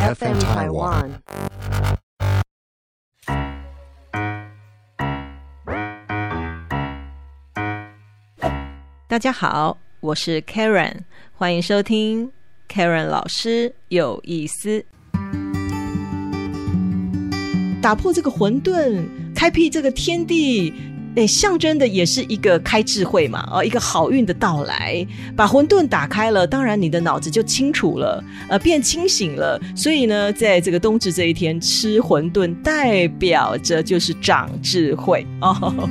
FM Taiwan。大家好，我是 Karen，欢迎收听 Karen 老师有意思。打破这个混沌，开辟这个天地，诶，象征的也是一个开智慧嘛，哦，一个好运的到来。把混沌打开了，当然你的脑子就清楚了，呃，变清醒了。所以呢，在这个冬至这一天吃馄饨，代表着就是长智慧 哦。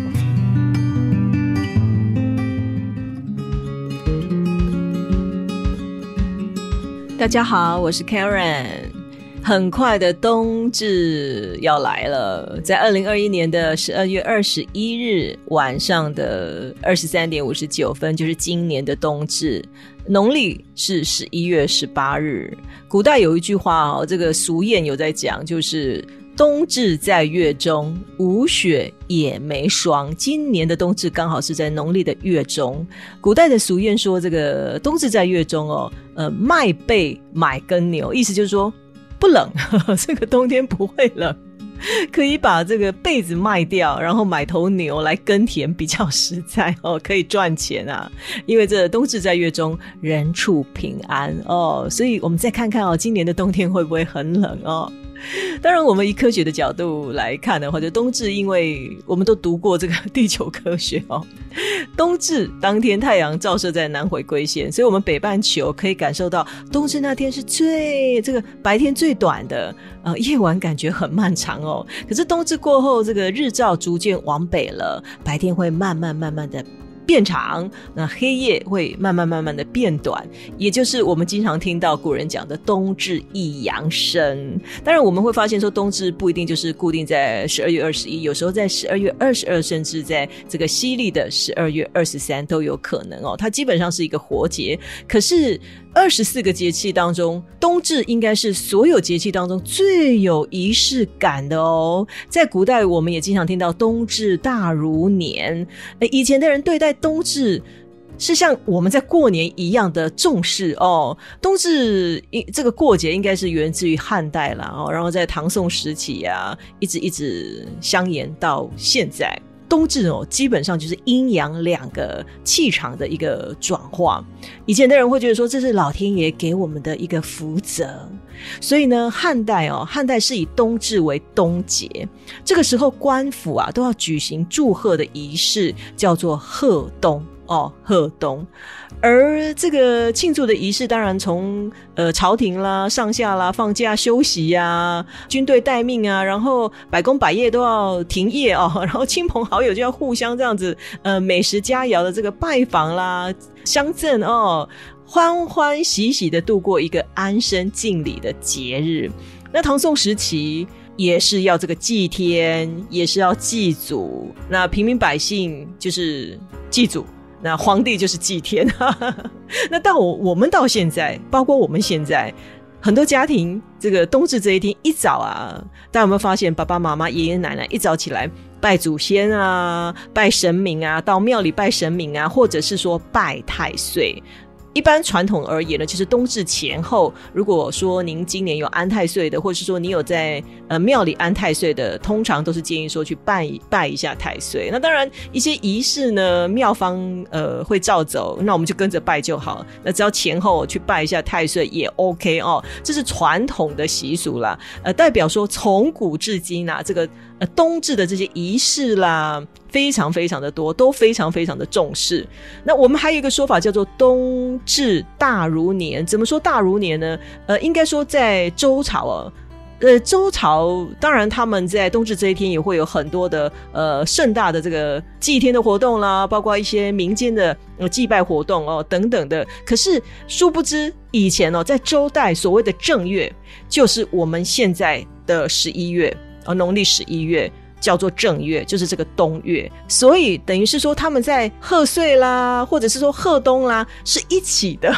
大家好，我是 Karen。很快的冬至要来了，在二零二一年的十二月二十一日晚上的二十三点五十九分，就是今年的冬至。农历是十一月十八日。古代有一句话哦，这个俗谚有在讲，就是。冬至在月中，无雪也没霜。今年的冬至刚好是在农历的月中。古代的俗谚说：“这个冬至在月中哦，呃，卖被买耕牛，意思就是说不冷，这个冬天不会冷，可以把这个被子卖掉，然后买头牛来耕田，比较实在 哦，可以赚钱啊。因为这冬至在月中，人畜平安哦。所以我们再看看哦，今年的冬天会不会很冷哦？” 当然，我们以科学的角度来看的话，就冬至，因为我们都读过这个地球科学哦。冬至当天太阳照射在南回归线，所以我们北半球可以感受到冬至那天是最这个白天最短的，呃，夜晚感觉很漫长哦。可是冬至过后，这个日照逐渐往北了，白天会慢慢慢慢的。变长，那黑夜会慢慢慢慢的变短，也就是我们经常听到古人讲的冬至一阳生。当然，我们会发现说冬至不一定就是固定在十二月二十一，有时候在十二月二十二，甚至在这个西历的十二月二十三都有可能哦。它基本上是一个活节，可是。二十四个节气当中，冬至应该是所有节气当中最有仪式感的哦。在古代，我们也经常听到“冬至大如年”。以前的人对待冬至是像我们在过年一样的重视哦。冬至这个过节应该是源自于汉代了哦，然后在唐宋时期呀，一直一直相延到现在。冬至哦，基本上就是阴阳两个气场的一个转化。以前的人会觉得说，这是老天爷给我们的一个福泽。所以呢，汉代哦，汉代是以冬至为冬节，这个时候官府啊都要举行祝贺的仪式，叫做贺冬。哦，贺冬，而这个庆祝的仪式，当然从呃朝廷啦、上下啦放假休息呀，军队待命啊，然后百工百业都要停业哦，然后亲朋好友就要互相这样子呃美食佳肴的这个拜访啦、乡镇哦，欢欢喜喜的度过一个安身敬礼的节日。那唐宋时期也是要这个祭天，也是要祭祖，那平民百姓就是祭祖。那皇帝就是祭天，那到我我们到现在，包括我们现在很多家庭，这个冬至这一天一早啊，大家有没有发现，爸爸妈妈、爷爷奶奶一早起来拜祖先啊、拜神明啊，到庙里拜神明啊，或者是说拜太岁。一般传统而言呢，其实冬至前后，如果说您今年有安太岁的，或者是说你有在呃庙里安太岁的，通常都是建议说去拜拜一下太岁。那当然一些仪式呢，庙方呃会照走，那我们就跟着拜就好。那只要前后去拜一下太岁也 OK 哦，这是传统的习俗啦。呃，代表说从古至今啊，这个呃冬至的这些仪式啦。非常非常的多，都非常非常的重视。那我们还有一个说法叫做“冬至大如年”。怎么说大如年呢？呃，应该说在周朝啊，呃，周朝当然他们在冬至这一天也会有很多的呃盛大的这个祭天的活动啦，包括一些民间的祭拜活动哦等等的。可是殊不知以前哦，在周代所谓的正月就是我们现在的十一月，呃，农历十一月。叫做正月，就是这个冬月，所以等于是说他们在贺岁啦，或者是说贺冬啦，是一起的，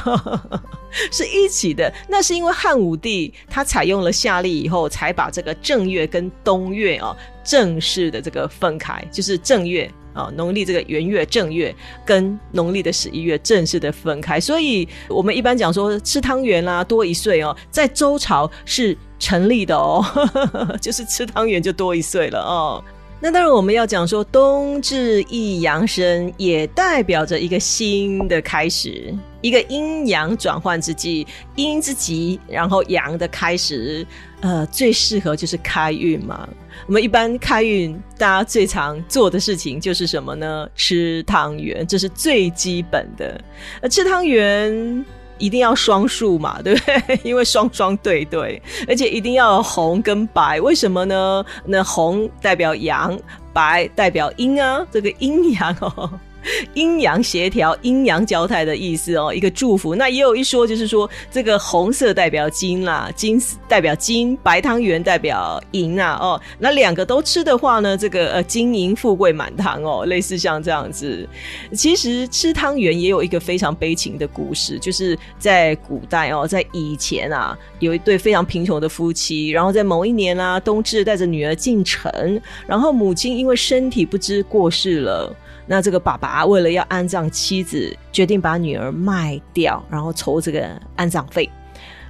是一起的。那是因为汉武帝他采用了夏历以后，才把这个正月跟冬月啊正式的这个分开，就是正月啊，农历这个元月正月跟农历的十一月正式的分开，所以我们一般讲说吃汤圆啦多一岁哦，在周朝是成立的哦，就是吃汤圆就多一岁了哦。那当然我们要讲说冬至一阳生，也代表着一个新的开始，一个阴阳转换之际，阴之极，然后阳的开始，呃，最适合就是开运嘛。我们一般开运，大家最常做的事情就是什么呢？吃汤圆，这是最基本的。呃，吃汤圆一定要双数嘛，对不对？因为双双对对，而且一定要红跟白。为什么呢？那红代表阳，白代表阴啊，这个阴阳哦。阴阳协调、阴阳交泰的意思哦，一个祝福。那也有一说，就是说这个红色代表金啦，金代表金，白汤圆代表银啊。哦，那两个都吃的话呢，这个呃金银富贵满堂哦，类似像这样子。其实吃汤圆也有一个非常悲情的故事，就是在古代哦，在以前啊，有一对非常贫穷的夫妻，然后在某一年啊，冬至带着女儿进城，然后母亲因为身体不知过世了。那这个爸爸为了要安葬妻子，决定把女儿卖掉，然后筹这个安葬费。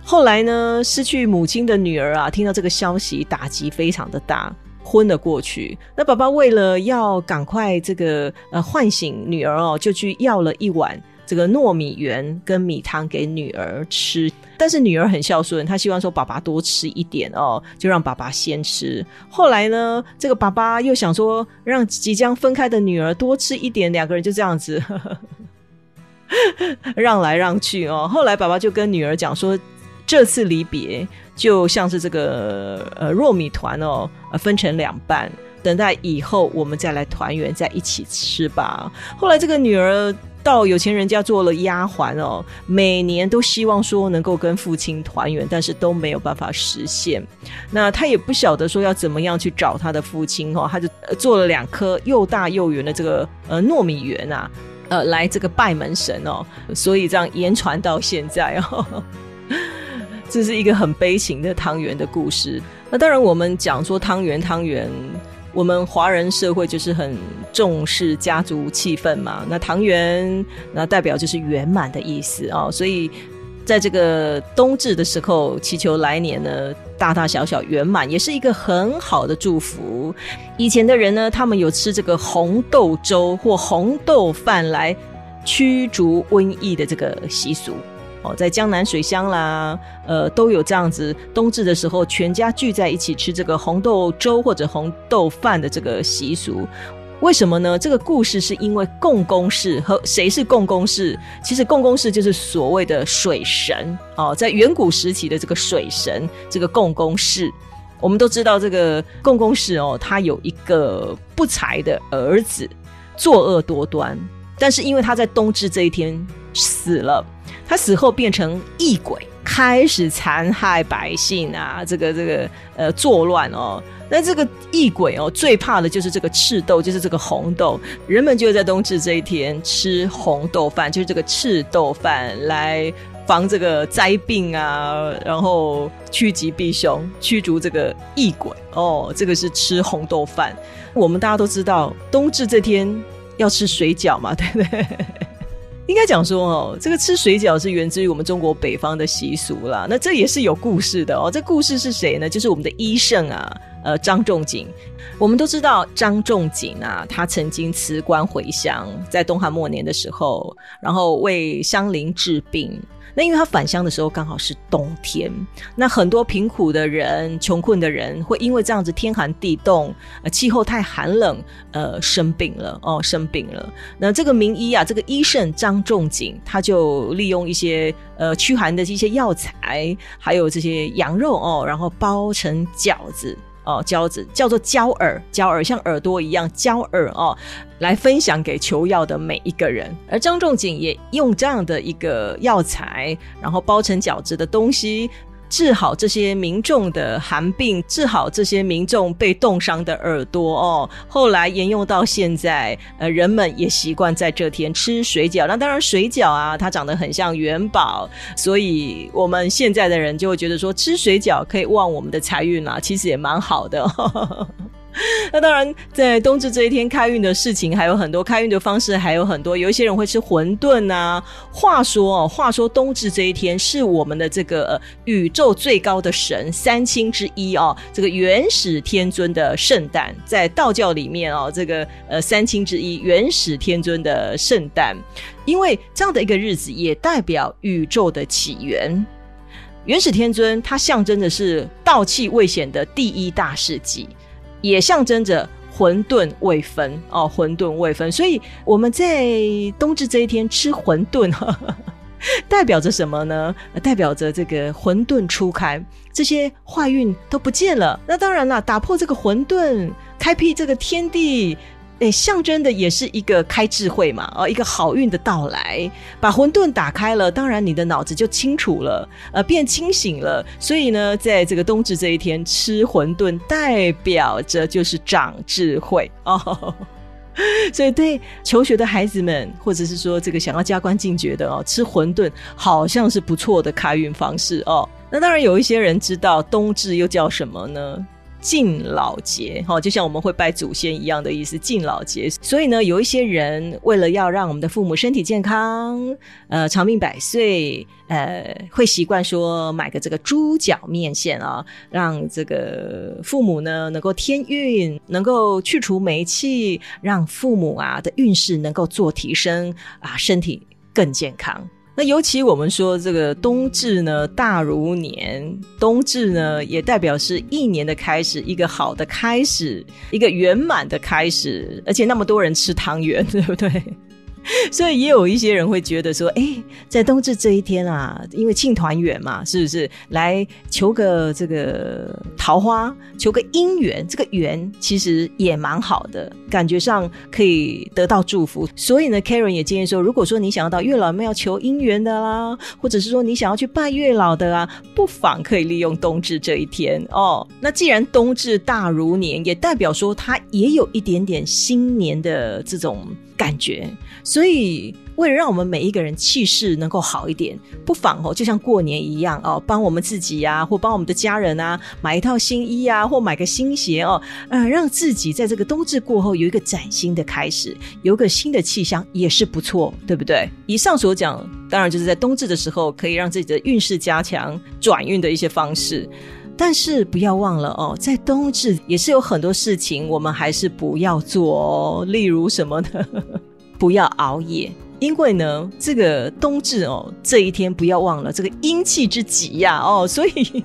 后来呢，失去母亲的女儿啊，听到这个消息，打击非常的大，昏了过去。那爸爸为了要赶快这个呃唤醒女儿哦，就去要了一碗。这个糯米圆跟米汤给女儿吃，但是女儿很孝顺，她希望说爸爸多吃一点哦，就让爸爸先吃。后来呢，这个爸爸又想说让即将分开的女儿多吃一点，两个人就这样子 让来让去哦。后来爸爸就跟女儿讲说，这次离别就像是这个呃糯米团哦，分成两半，等待以后我们再来团圆在一起吃吧。后来这个女儿。到有钱人家做了丫鬟哦，每年都希望说能够跟父亲团圆，但是都没有办法实现。那他也不晓得说要怎么样去找他的父亲哦，他就做了两颗又大又圆的这个呃糯米圆啊，呃来这个拜门神哦，所以这样言传到现在哦，这是一个很悲情的汤圆的故事。那当然我们讲说汤圆汤圆。我们华人社会就是很重视家族气氛嘛，那汤圆那代表就是圆满的意思啊，所以在这个冬至的时候，祈求来年呢大大小小圆满，也是一个很好的祝福。以前的人呢，他们有吃这个红豆粥或红豆饭来驱逐瘟疫的这个习俗。哦，在江南水乡啦，呃，都有这样子冬至的时候，全家聚在一起吃这个红豆粥或者红豆饭的这个习俗。为什么呢？这个故事是因为共工氏和谁是共工氏？其实共工氏就是所谓的水神哦，在远古时期的这个水神，这个共工氏，我们都知道这个共工氏哦，他有一个不才的儿子，作恶多端，但是因为他在冬至这一天死了。他死后变成异鬼，开始残害百姓啊！这个这个呃作乱哦。那这个异鬼哦，最怕的就是这个赤豆，就是这个红豆。人们就在冬至这一天吃红豆饭，就是这个赤豆饭，来防这个灾病啊，然后趋吉避凶，驱逐这个异鬼哦。这个是吃红豆饭。我们大家都知道，冬至这天要吃水饺嘛，对不对？应该讲说哦，这个吃水饺是源自于我们中国北方的习俗啦。那这也是有故事的哦。这故事是谁呢？就是我们的医圣啊，呃，张仲景。我们都知道张仲景啊，他曾经辞官回乡，在东汉末年的时候，然后为乡邻治病。那因为他返乡的时候刚好是冬天，那很多贫苦的人、穷困的人会因为这样子天寒地冻、呃气候太寒冷，呃生病了哦，生病了。那这个名医啊，这个医圣张仲景，他就利用一些呃驱寒的一些药材，还有这些羊肉哦，然后包成饺子。哦，胶子叫做胶耳，胶耳像耳朵一样，胶耳哦，来分享给求药的每一个人。而张仲景也用这样的一个药材，然后包成饺子的东西。治好这些民众的寒病，治好这些民众被冻伤的耳朵哦。后来沿用到现在，呃，人们也习惯在这天吃水饺。那当然，水饺啊，它长得很像元宝，所以我们现在的人就会觉得说，吃水饺可以旺我们的财运啊，其实也蛮好的。那当然，在冬至这一天开运的事情还有很多，开运的方式还有很多。有一些人会吃馄饨啊。话说哦，话说冬至这一天是我们的这个宇宙最高的神三清之一哦，这个元始天尊的圣诞，在道教里面哦，这个呃三清之一元始天尊的圣诞，因为这样的一个日子也代表宇宙的起源。元始天尊他象征的是道气未显的第一大世纪。也象征着混沌未分哦，混沌未分，所以我们在冬至这一天吃馄饨，代表着什么呢？代表着这个混沌初开，这些坏运都不见了。那当然了，打破这个混沌，开辟这个天地。哎，象征的也是一个开智慧嘛，哦，一个好运的到来，把混沌打开了，当然你的脑子就清楚了，呃，变清醒了。所以呢，在这个冬至这一天吃馄饨，代表着就是长智慧哦。所以对求学的孩子们，或者是说这个想要加官进爵的哦，吃馄饨好像是不错的开运方式哦。那当然有一些人知道冬至又叫什么呢？敬老节，哈，就像我们会拜祖先一样的意思。敬老节，所以呢，有一些人为了要让我们的父母身体健康，呃，长命百岁，呃，会习惯说买个这个猪脚面线啊，让这个父母呢能够添运，能够去除霉气，让父母啊的运势能够做提升啊，身体更健康。那尤其我们说这个冬至呢，大如年，冬至呢也代表是一年的开始，一个好的开始，一个圆满的开始，而且那么多人吃汤圆，对不对？所以也有一些人会觉得说，哎，在冬至这一天啊，因为庆团圆嘛，是不是来求个这个桃花，求个姻缘？这个缘其实也蛮好的，感觉上可以得到祝福。所以呢，Karen 也建议说，如果说你想要到月老庙求姻缘的啦，或者是说你想要去拜月老的啊，不妨可以利用冬至这一天哦。那既然冬至大如年，也代表说它也有一点点新年的这种。感觉，所以为了让我们每一个人气势能够好一点，不妨哦，就像过年一样哦，帮我们自己呀，或帮我们的家人啊，买一套新衣啊，或买个新鞋哦，呃，让自己在这个冬至过后有一个崭新的开始，有个新的气象也是不错，对不对？以上所讲，当然就是在冬至的时候可以让自己的运势加强、转运的一些方式。但是不要忘了哦，在冬至也是有很多事情，我们还是不要做哦。例如什么呢？不要熬夜，因为呢，这个冬至哦，这一天不要忘了这个阴气之极呀哦，所以。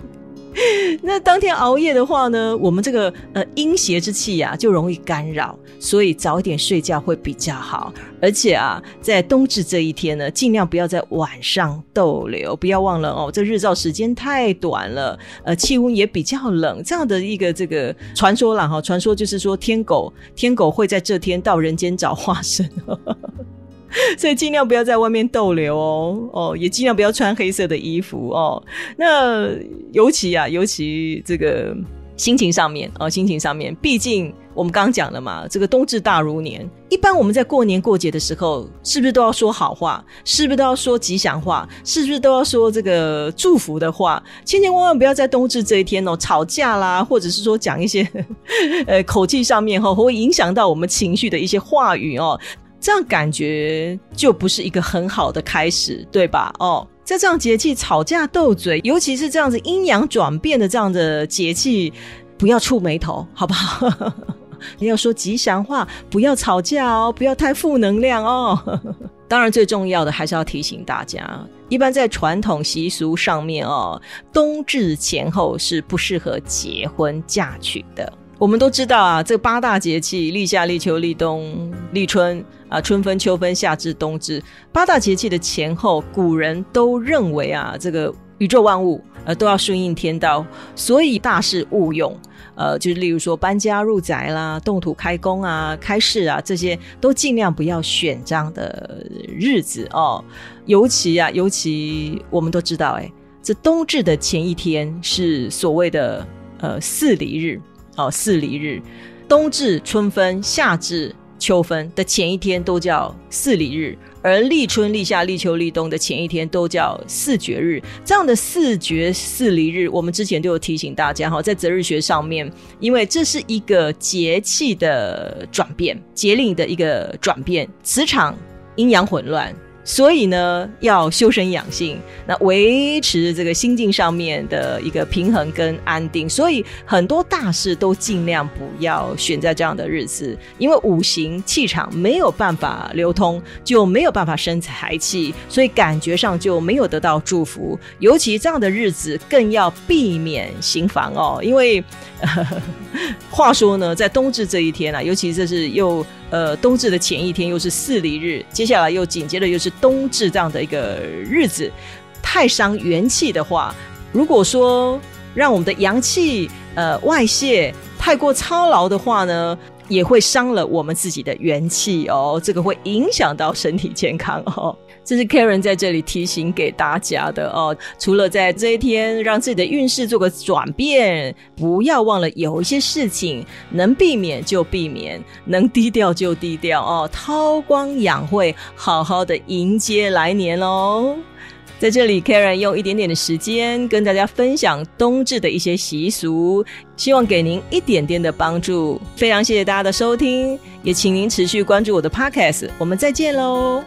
那当天熬夜的话呢，我们这个呃阴邪之气呀就容易干扰，所以早一点睡觉会比较好。而且啊，在冬至这一天呢，尽量不要在晚上逗留，不要忘了哦，这日照时间太短了，呃，气温也比较冷，这样的一个这个传说啦哈，传说就是说天狗天狗会在这天到人间找化身。所以尽量不要在外面逗留哦，哦，也尽量不要穿黑色的衣服哦。那尤其啊，尤其这个心情上面哦，心情上面，毕竟我们刚刚讲了嘛，这个冬至大如年，一般我们在过年过节的时候，是不是都要说好话？是不是都要说吉祥话？是不是都要说这个祝福的话？千千万万不要在冬至这一天哦吵架啦，或者是说讲一些 呃口气上面哈，会影响到我们情绪的一些话语哦。这样感觉就不是一个很好的开始，对吧？哦，在这样节气吵架斗嘴，尤其是这样子阴阳转变的这样的节气，不要触眉头，好不好？你要说吉祥话，不要吵架哦，不要太负能量哦。当然，最重要的还是要提醒大家，一般在传统习俗上面哦，冬至前后是不适合结婚嫁娶的。我们都知道啊，这八大节气：立夏、立秋、立冬、立春啊，春分、秋分、夏至、冬至。八大节气的前后，古人都认为啊，这个宇宙万物呃都要顺应天道，所以大事勿用。呃，就是例如说搬家入宅啦、动土开工啊、开市啊，这些都尽量不要选这样的日子哦。尤其啊，尤其我们都知道，哎，这冬至的前一天是所谓的呃四离日。哦，四离日，冬至、春分、夏至、秋分的前一天都叫四礼日，而立春、立夏、立秋、立冬的前一天都叫四绝日。这样的四绝四离日，我们之前都有提醒大家哈，在择日学上面，因为这是一个节气的转变，节令的一个转变，磁场阴阳混乱。所以呢，要修身养性，那维持这个心境上面的一个平衡跟安定。所以很多大事都尽量不要选在这样的日子，因为五行气场没有办法流通，就没有办法生财气，所以感觉上就没有得到祝福。尤其这样的日子，更要避免行房哦，因为 话说呢，在冬至这一天啊，尤其这是又。呃，冬至的前一天又是四离日，接下来又紧接着又是冬至这样的一个日子，太伤元气的话，如果说让我们的阳气呃外泄太过操劳的话呢？也会伤了我们自己的元气哦，这个会影响到身体健康哦。这是 Karen 在这里提醒给大家的哦。除了在这一天让自己的运势做个转变，不要忘了有一些事情能避免就避免，能低调就低调哦，韬光养晦，好好的迎接来年喽。在这里，Karen 用一点点的时间跟大家分享冬至的一些习俗，希望给您一点点的帮助。非常谢谢大家的收听，也请您持续关注我的 Podcast。我们再见喽！